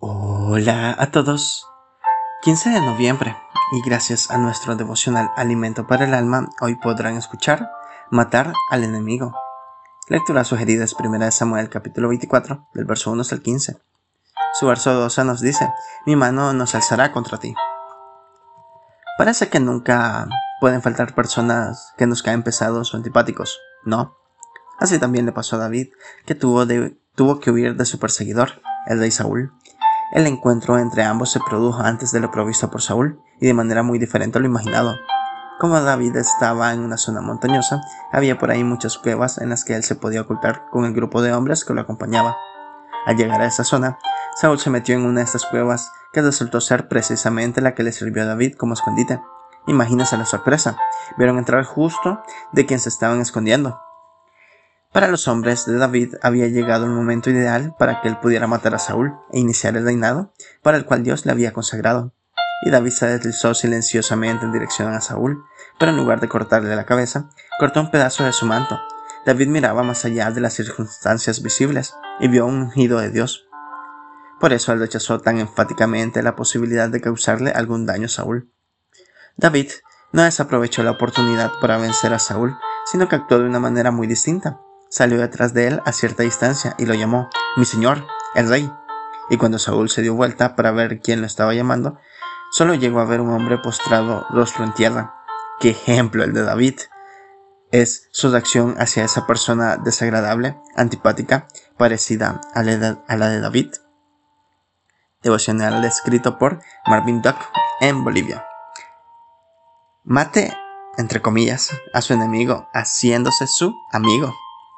Hola a todos. 15 de noviembre y gracias a nuestro devocional Alimento para el Alma, hoy podrán escuchar Matar al enemigo. Lectura sugerida es 1 Samuel capítulo 24 del verso 1 hasta el 15. Su verso 12 nos dice, mi mano nos alzará contra ti. Parece que nunca pueden faltar personas que nos caen pesados o antipáticos, ¿no? Así también le pasó a David, que tuvo, tuvo que huir de su perseguidor, el rey Saúl. El encuentro entre ambos se produjo antes de lo provisto por Saúl y de manera muy diferente a lo imaginado. Como David estaba en una zona montañosa, había por ahí muchas cuevas en las que él se podía ocultar con el grupo de hombres que lo acompañaba. Al llegar a esa zona, Saúl se metió en una de estas cuevas que resultó ser precisamente la que le sirvió a David como escondite. Imagínense la sorpresa. Vieron entrar justo de quien se estaban escondiendo. Para los hombres de David había llegado el momento ideal para que él pudiera matar a Saúl e iniciar el reinado para el cual Dios le había consagrado. Y David se deslizó silenciosamente en dirección a Saúl, pero en lugar de cortarle la cabeza, cortó un pedazo de su manto. David miraba más allá de las circunstancias visibles y vio un ungido de Dios. Por eso él rechazó tan enfáticamente la posibilidad de causarle algún daño a Saúl. David no desaprovechó la oportunidad para vencer a Saúl, sino que actuó de una manera muy distinta salió detrás de él a cierta distancia y lo llamó, mi señor, el rey. Y cuando Saúl se dio vuelta para ver quién lo estaba llamando, solo llegó a ver un hombre postrado rostro en tierra. ¡Qué ejemplo el de David! Es su reacción hacia esa persona desagradable, antipática, parecida a la de David. Devocional escrito por Marvin Duck en Bolivia. Mate, entre comillas, a su enemigo, haciéndose su amigo.